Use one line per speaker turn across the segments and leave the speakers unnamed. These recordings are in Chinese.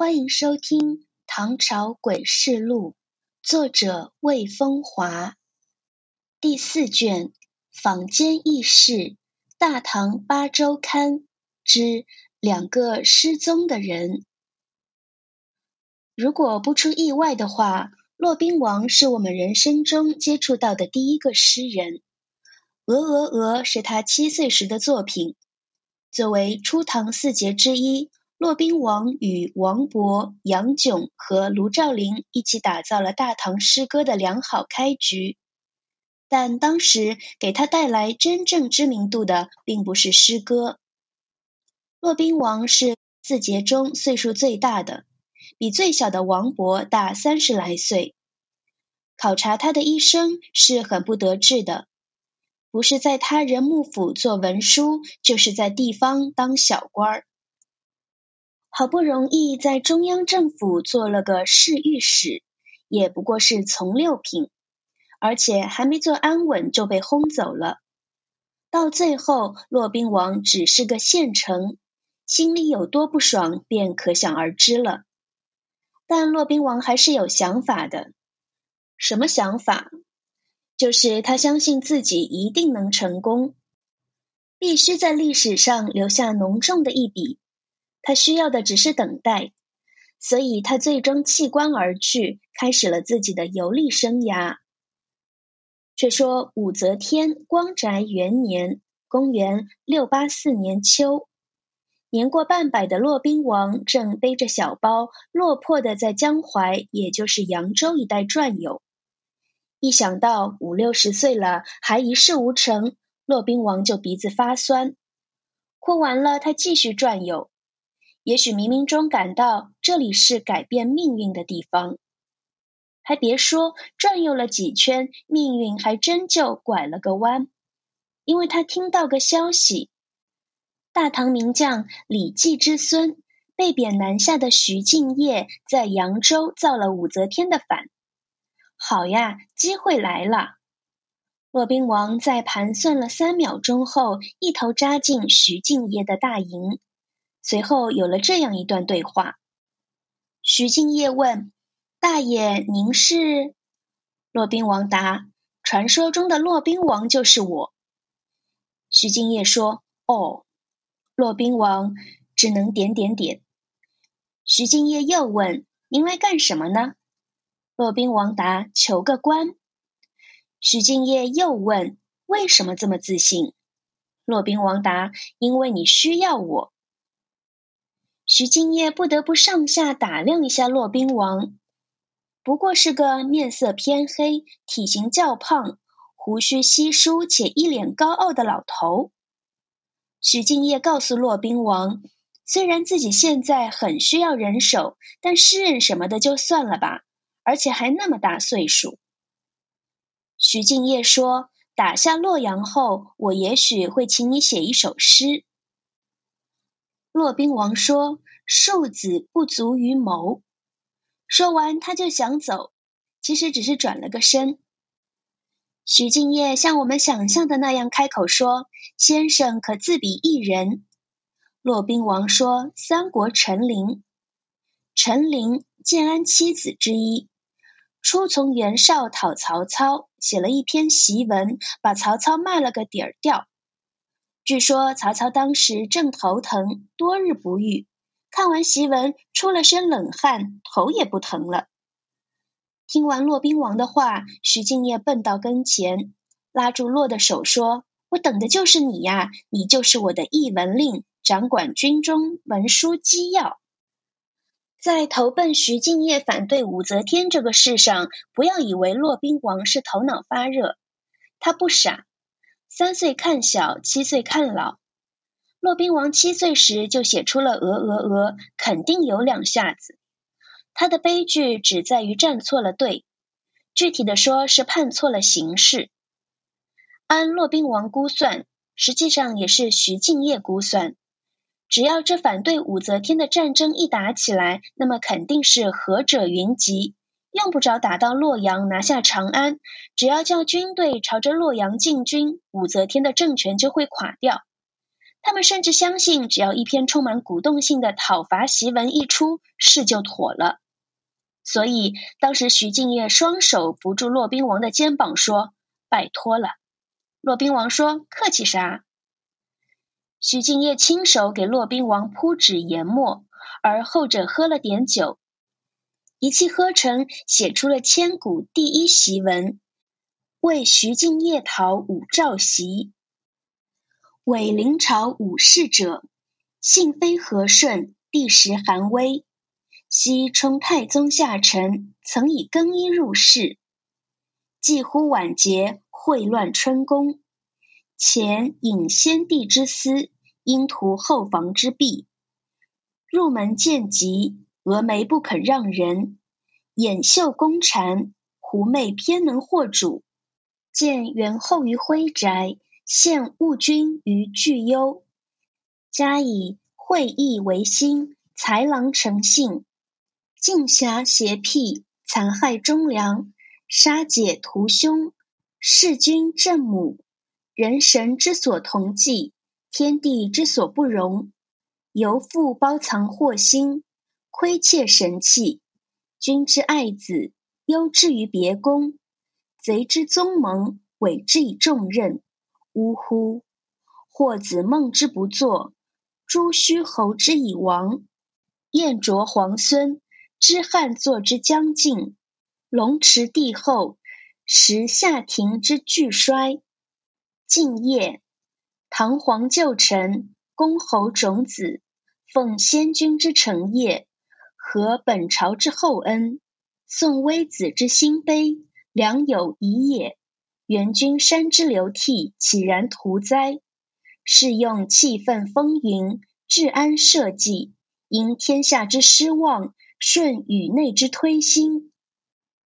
欢迎收听《唐朝诡事录》，作者魏风华，第四卷坊间轶事，大唐八周刊之两个失踪的人。如果不出意外的话，骆宾王是我们人生中接触到的第一个诗人，《鹅鹅鹅》是他七岁时的作品，作为初唐四杰之一。骆宾王与王勃、杨炯和卢照邻一起打造了大唐诗歌的良好开局，但当时给他带来真正知名度的，并不是诗歌。骆宾王是四杰中岁数最大的，比最小的王勃大三十来岁。考察他的一生是很不得志的，不是在他人幕府做文书，就是在地方当小官儿。好不容易在中央政府做了个侍御史，也不过是从六品，而且还没做安稳就被轰走了。到最后，骆宾王只是个县丞，心里有多不爽，便可想而知了。但骆宾王还是有想法的。什么想法？就是他相信自己一定能成功，必须在历史上留下浓重的一笔。他需要的只是等待，所以他最终弃官而去，开始了自己的游历生涯。却说武则天光宅元年（公元六八四年秋），年过半百的骆宾王正背着小包，落魄的在江淮，也就是扬州一带转悠。一想到五六十岁了还一事无成，骆宾王就鼻子发酸。哭完了，他继续转悠。也许冥冥中感到这里是改变命运的地方，还别说，转悠了几圈，命运还真就拐了个弯。因为他听到个消息：大唐名将李绩之孙、被贬南下的徐敬业在扬州造了武则天的反。好呀，机会来了！骆宾王在盘算了三秒钟后，一头扎进徐敬业的大营。随后有了这样一段对话：徐敬业问大爷：“您是？”骆宾王答：“传说中的骆宾王就是我。”徐敬业说：“哦。”骆宾王只能点点点。徐敬业又问：“您来干什么呢？”骆宾王答：“求个官。”徐敬业又问：“为什么这么自信？”骆宾王答：“因为你需要我。”徐敬业不得不上下打量一下骆宾王，不过是个面色偏黑、体型较胖、胡须稀疏且一脸高傲的老头。徐敬业告诉骆宾王，虽然自己现在很需要人手，但诗人什么的就算了吧，而且还那么大岁数。徐敬业说：“打下洛阳后，我也许会请你写一首诗。”骆宾王说：“庶子不足于谋。”说完，他就想走，其实只是转了个身。徐敬业像我们想象的那样开口说：“先生可自比一人。”骆宾王说：“三国陈琳。”陈琳，建安七子之一，初从袁绍讨曹操，写了一篇檄文，把曹操骂了个底儿掉。据说曹操当时正头疼，多日不愈。看完檄文，出了身冷汗，头也不疼了。听完骆宾王的话，徐敬业奔到跟前，拉住骆的手说：“我等的就是你呀，你就是我的议文令，掌管军中文书机要。在投奔徐敬业反对武则天这个事上，不要以为骆宾王是头脑发热，他不傻。”三岁看小，七岁看老。骆宾王七岁时就写出了《鹅鹅鹅》，肯定有两下子。他的悲剧只在于站错了队，具体的说是判错了形势。按骆宾王估算，实际上也是徐敬业估算，只要这反对武则天的战争一打起来，那么肯定是何者云集。用不着打到洛阳，拿下长安，只要叫军队朝着洛阳进军，武则天的政权就会垮掉。他们甚至相信，只要一篇充满鼓动性的讨伐檄文一出，事就妥了。所以，当时徐敬业双手扶住骆宾王的肩膀，说：“拜托了。”骆宾王说：“客气啥？”徐敬业亲手给骆宾王铺纸研墨，而后者喝了点酒，一气呵成，写出了千古第一檄文，为徐敬业讨武曌檄。伪临朝武士者，幸非和顺，帝时寒微。昔充太宗下臣，曾以更衣入仕。既乎晚节，秽乱春宫。前引先帝之私，因图后房之弊。入门见疾，峨眉不肯让人。掩袖宫蝉，狐媚偏能惑主。见元后于徽宅。献务君于巨幽，加以会意为心，豺狼成性，尽侠邪僻，残害忠良，杀解屠凶，弑君正母，人神之所同忌，天地之所不容。犹复包藏祸心，窥窃神器，君之爱子，忧之于别宫，贼之宗盟，委之以重任。呜呼！或子孟之不作，朱虚侯之以亡，燕卓皇孙知汉作之将尽，龙池帝后时夏庭之巨衰。敬业，唐皇旧臣，公侯种子，奉先君之承业，和本朝之厚恩，宋微子之兴悲，良有遗也。元君山之流涕，岂然图哉？是用气愤风云，治安社稷，因天下之失望，顺宇内之推心。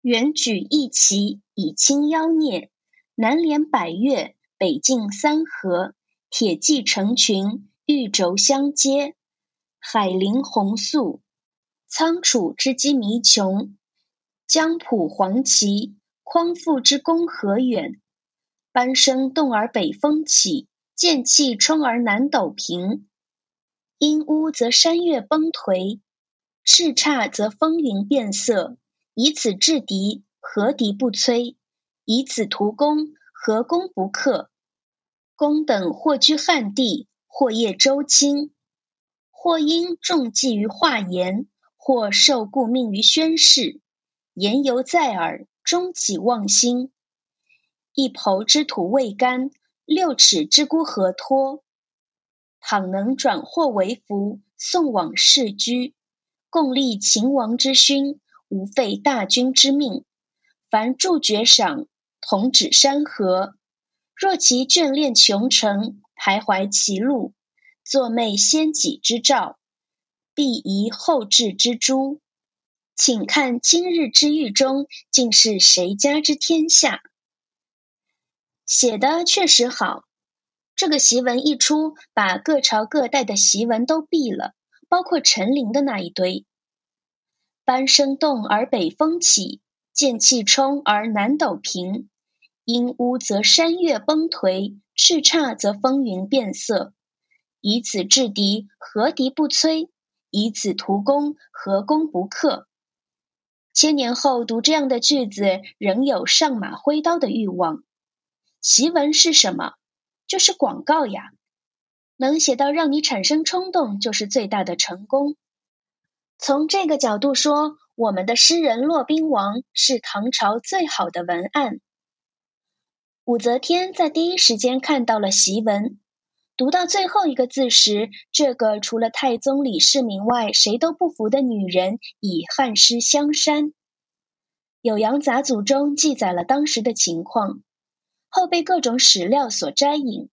元举义旗，以清妖孽。南连百越，北进三河，铁骑成群，玉轴相接。海陵宏肃，仓储之机弥穷。江浦黄旗。匡复之功何远？班声动而北风起，剑气冲而南斗平。阴乌则山岳崩颓，叱咤则风云变色。以此制敌，何敌不摧？以此图功，何功不克？公等或居汉地，或谒周卿，或因重寄于华严，或受故命于宣室。言犹在耳。终己忘心，一抔之土未干，六尺之孤何托？倘能转祸为福，送往世居，共立秦王之勋，无废大军之命。凡助爵赏，同指山河。若其眷恋穷城，徘徊歧路，作媚先己之兆，必宜后置之诛。请看今日之狱中，竟是谁家之天下？写的确实好。这个檄文一出，把各朝各代的檄文都毙了，包括陈琳的那一堆。班声动而北风起，剑气冲而南斗平。阴乌则山岳崩颓，叱咤则风云变色。以此制敌，何敌不摧？以此图功，何功不克？千年后读这样的句子，仍有上马挥刀的欲望。檄文是什么？就是广告呀！能写到让你产生冲动，就是最大的成功。从这个角度说，我们的诗人骆宾王是唐朝最好的文案。武则天在第一时间看到了檄文。读到最后一个字时，这个除了太宗李世民外谁都不服的女人已汉诗香山。《酉阳杂俎》中记载了当时的情况，后被各种史料所摘引。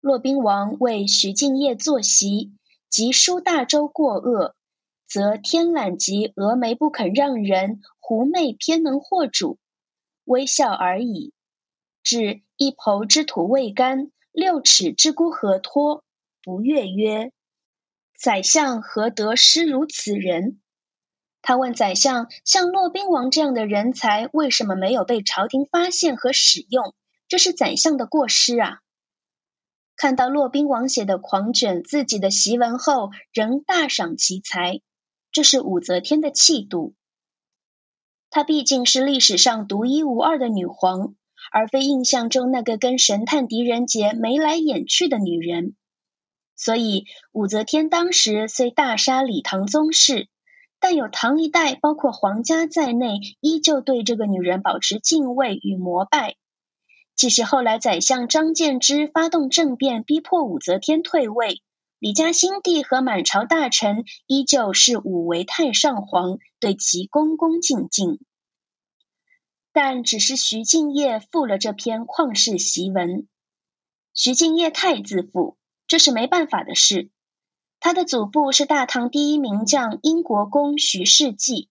骆宾王为徐敬业作檄，及书大周过鄂，则天懒及峨眉不肯让人，狐媚偏能惑主，微笑而已。至一抔之土未干。六尺之孤何托？不悦曰：“宰相何得诗如此人？”他问宰相：“像骆宾王这样的人才，为什么没有被朝廷发现和使用？这是宰相的过失啊！”看到骆宾王写的狂卷自己的檄文后，仍大赏其才，这是武则天的气度。她毕竟是历史上独一无二的女皇，而非印象中那个跟神探狄仁杰眉来眼去的女人。所以，武则天当时虽大杀李唐宗室，但有唐一代，包括皇家在内，依旧对这个女人保持敬畏与膜拜。即使后来宰相张建之发动政变，逼迫武则天退位，李家新帝和满朝大臣依旧是武为太上皇，对其恭恭敬敬。但只是徐敬业附了这篇旷世檄文。徐敬业太自负，这是没办法的事。他的祖父是大唐第一名将英国公徐世绩，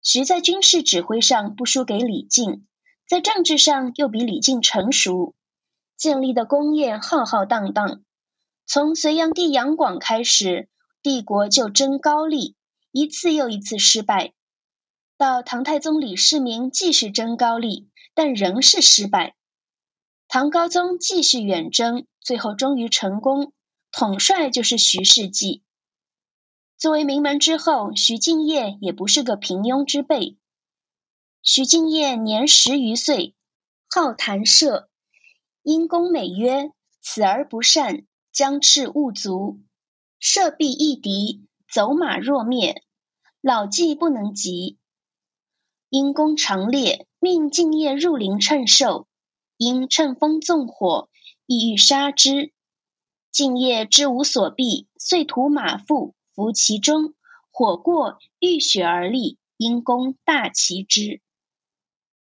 徐在军事指挥上不输给李靖。在政治上又比李靖成熟，建立的功业浩浩荡荡。从隋炀帝杨广开始，帝国就争高丽，一次又一次失败；到唐太宗李世民继续争高丽，但仍是失败。唐高宗继续远征，最后终于成功，统帅就是徐世绩。作为名门之后，徐敬业也不是个平庸之辈。徐敬业年十余岁，好谈射，因公美曰：“此而不善，将斥勿足。射必易敌，走马若灭，老骥不能及。”因公长烈，命敬业入林趁兽，因趁风纵火，意欲杀之。敬业知无所避，遂屠马腹，伏其中，火过，浴血而立。因公大其之。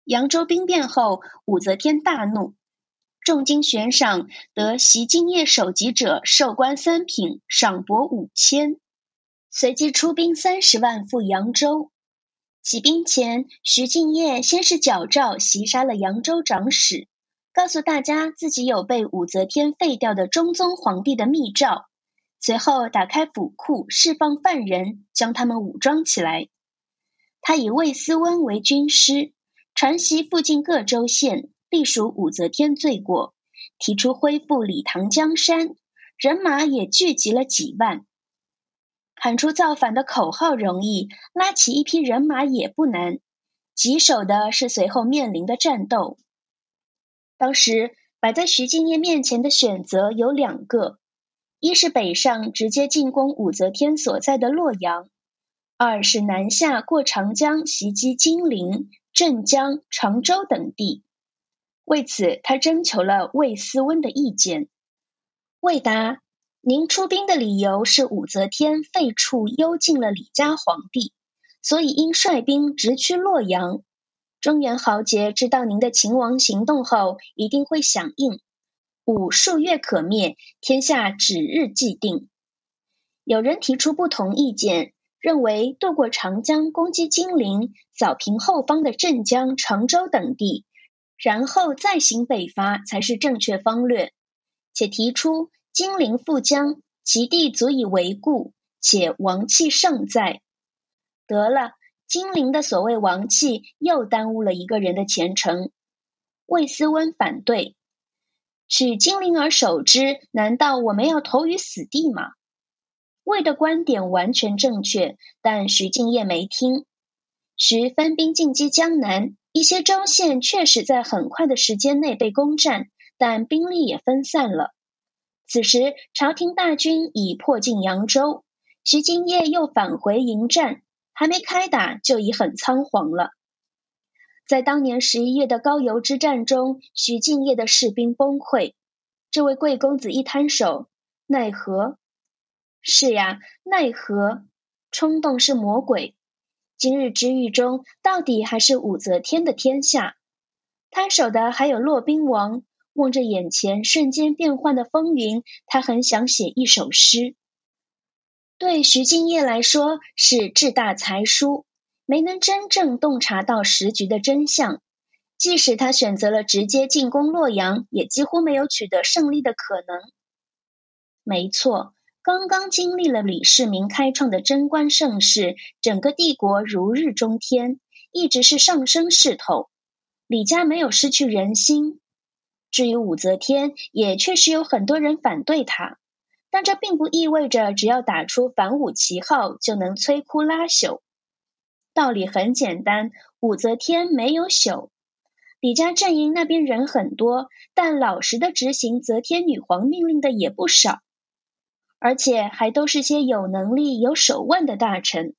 扬州兵变后，武则天大怒，重金悬赏得袭敬业首级者授官三品，赏帛五千，随即出兵三十万赴扬州。起兵前，徐敬业先是矫诏袭杀了扬州长史，告诉大家自己有被武则天废掉的中宗皇帝的密诏。随后打开府库，释放犯人，将他们武装起来。他以魏思温为军师。传习附近各州县，隶属武则天罪过，提出恢复李唐江山，人马也聚集了几万。喊出造反的口号容易，拉起一批人马也不难。棘手的是随后面临的战斗。当时摆在徐敬业面前的选择有两个：一是北上直接进攻武则天所在的洛阳；二是南下过长江袭击金陵。镇江、常州等地，为此他征求了魏思温的意见。魏答：“您出兵的理由是武则天废黜幽禁了李家皇帝，所以应率兵直趋洛阳。中原豪杰知道您的秦王行动后，一定会响应。武数月可灭，天下指日既定。”有人提出不同意见。认为渡过长江攻击金陵，扫平后方的镇江、常州等地，然后再行北伐才是正确方略。且提出金陵复江，其地足以为固，且王气尚在。得了，金陵的所谓王气又耽误了一个人的前程。魏思温反对，取金陵而守之，难道我们要投于死地吗？魏的观点完全正确，但徐敬业没听。徐分兵进击江南，一些州县确实在很快的时间内被攻占，但兵力也分散了。此时朝廷大军已迫近扬州，徐敬业又返回迎战，还没开打就已很仓皇了。在当年十一月的高邮之战中，徐敬业的士兵崩溃，这位贵公子一摊手，奈何？是呀，奈何？冲动是魔鬼。今日之狱中，到底还是武则天的天下。摊手的还有骆宾王。望着眼前瞬间变幻的风云，他很想写一首诗。对徐敬业来说，是志大才疏，没能真正洞察到时局的真相。即使他选择了直接进攻洛阳，也几乎没有取得胜利的可能。没错。刚刚经历了李世民开创的贞观盛世，整个帝国如日中天，一直是上升势头。李家没有失去人心，至于武则天，也确实有很多人反对她，但这并不意味着只要打出反武旗号就能摧枯拉朽。道理很简单，武则天没有朽。李家阵营那边人很多，但老实的执行则天女皇命令的也不少，而且还都是些有能力、有手腕的大臣。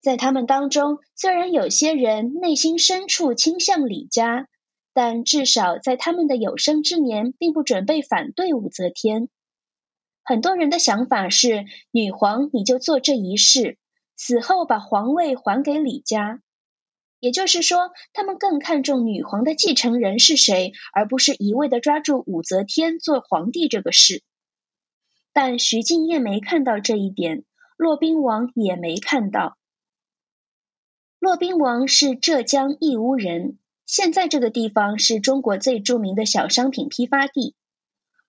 在他们当中，虽然有些人内心深处倾向李家，但至少在他们的有生之年，并不准备反对武则天。很多人的想法是：女皇你就做这一事，死后把皇位还给李家。也就是说，他们更看重女皇的继承人是谁，而不是一味的抓住武则天做皇帝这个事。但徐敬业没看到这一点，骆宾王也没看到。骆宾王是浙江义乌人，现在这个地方是中国最著名的小商品批发地。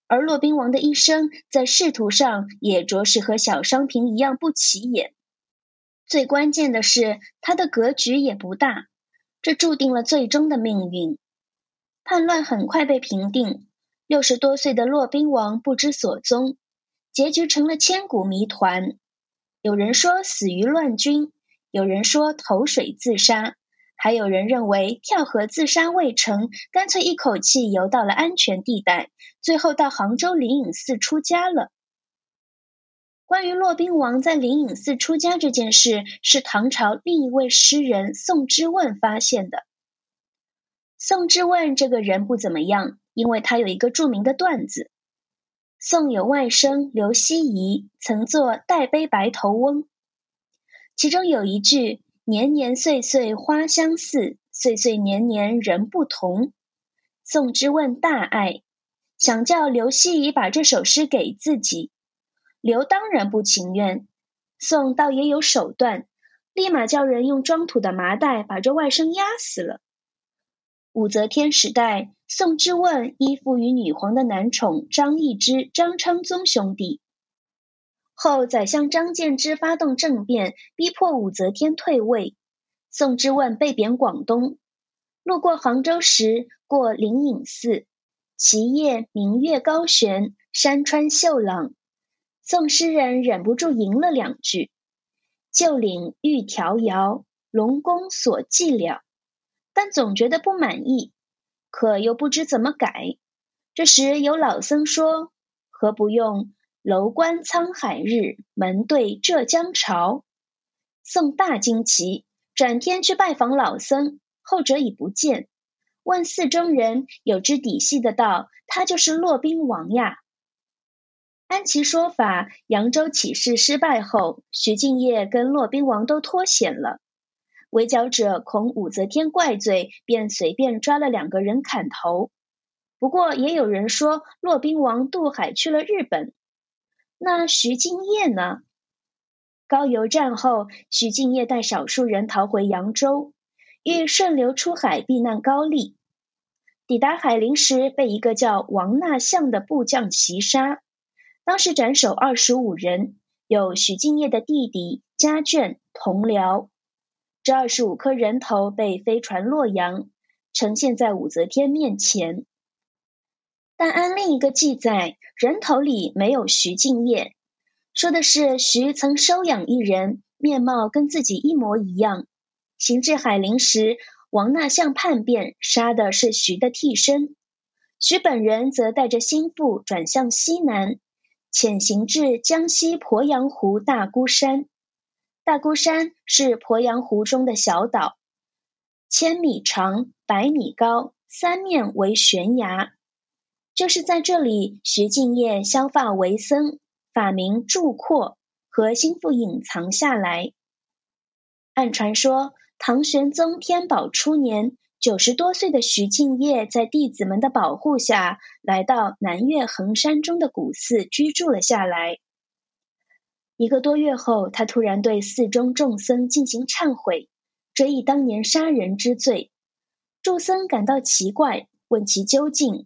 而骆宾王的一生在仕途上也着实和小商品一样不起眼。最关键的是，他的格局也不大，这注定了最终的命运。叛乱很快被平定，六十多岁的骆宾王不知所踪，结局成了千古谜团。有人说死于乱军。有人说投水自杀，还有人认为跳河自杀未成，干脆一口气游到了安全地带，最后到杭州灵隐寺出家了。关于骆宾王在灵隐寺出家这件事，是唐朝另一位诗人宋之问发现的。宋之问这个人不怎么样，因为他有一个著名的段子：宋有外甥刘希夷，曾作《代悲白头翁》。其中有一句“年年岁岁花相似，岁岁年年人不同”，宋之问大爱，想叫刘希夷把这首诗给自己。刘当然不情愿，宋倒也有手段，立马叫人用装土的麻袋把这外甥压死了。武则天时代，宋之问依附于女皇的男宠张易之、张昌宗兄弟。后宰相张建之发动政变，逼迫武则天退位。宋之问被贬广东，路过杭州时，过灵隐寺，其夜明月高悬，山川秀朗。宋诗人忍不住吟了两句：“旧岭欲迢遥，龙宫所寂了。”但总觉得不满意，可又不知怎么改。这时有老僧说：“何不用？”楼观沧海日，门对浙江潮。宋大惊奇，转天去拜访老僧，后者已不见。问寺中人，有知底细的道：“他就是骆宾王呀。”按其说法，扬州起事失败后，徐敬业跟骆宾王都脱险了。围剿者恐武则天怪罪，便随便抓了两个人砍头。不过也有人说，骆宾王渡海去了日本。那徐敬业呢？高邮战后，徐敬业带少数人逃回扬州，欲顺流出海避难高丽。抵达海陵时，被一个叫王纳相的部将袭杀，当时斩首二十五人，有徐敬业的弟弟、家眷、同僚。这二十五颗人头被飞传洛阳，呈现在武则天面前。但按另一个记载，人头里没有徐敬业，说的是徐曾收养一人，面貌跟自己一模一样。行至海陵时，王纳相叛变，杀的是徐的替身。徐本人则带着心腹转向西南，潜行至江西鄱阳湖大孤山。大孤山是鄱阳湖中的小岛，千米长，百米高，三面为悬崖。就是在这里，徐敬业削发为僧，法名祝阔，和心腹隐藏下来。按传说，唐玄宗天宝初年，九十多岁的徐敬业在弟子们的保护下，来到南岳衡山中的古寺居住了下来。一个多月后，他突然对寺中众僧进行忏悔，追忆当年杀人之罪。众僧感到奇怪，问其究竟。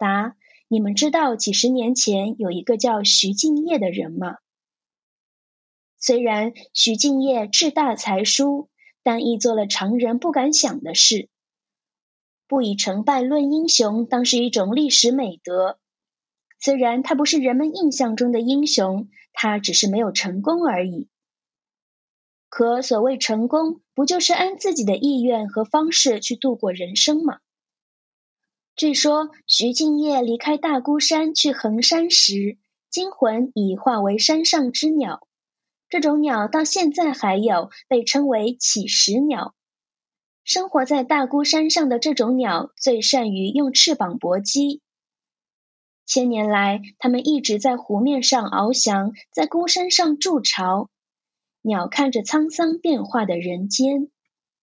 答：你们知道几十年前有一个叫徐敬业的人吗？虽然徐敬业志大才疏，但亦做了常人不敢想的事。不以成败论英雄，当是一种历史美德。虽然他不是人们印象中的英雄，他只是没有成功而已。可所谓成功，不就是按自己的意愿和方式去度过人生吗？据说徐敬业离开大孤山去衡山时，精魂已化为山上之鸟。这种鸟到现在还有，被称为乞食鸟。生活在大孤山上的这种鸟，最善于用翅膀搏击。千年来，它们一直在湖面上翱翔，在孤山上筑巢。鸟看着沧桑变化的人间，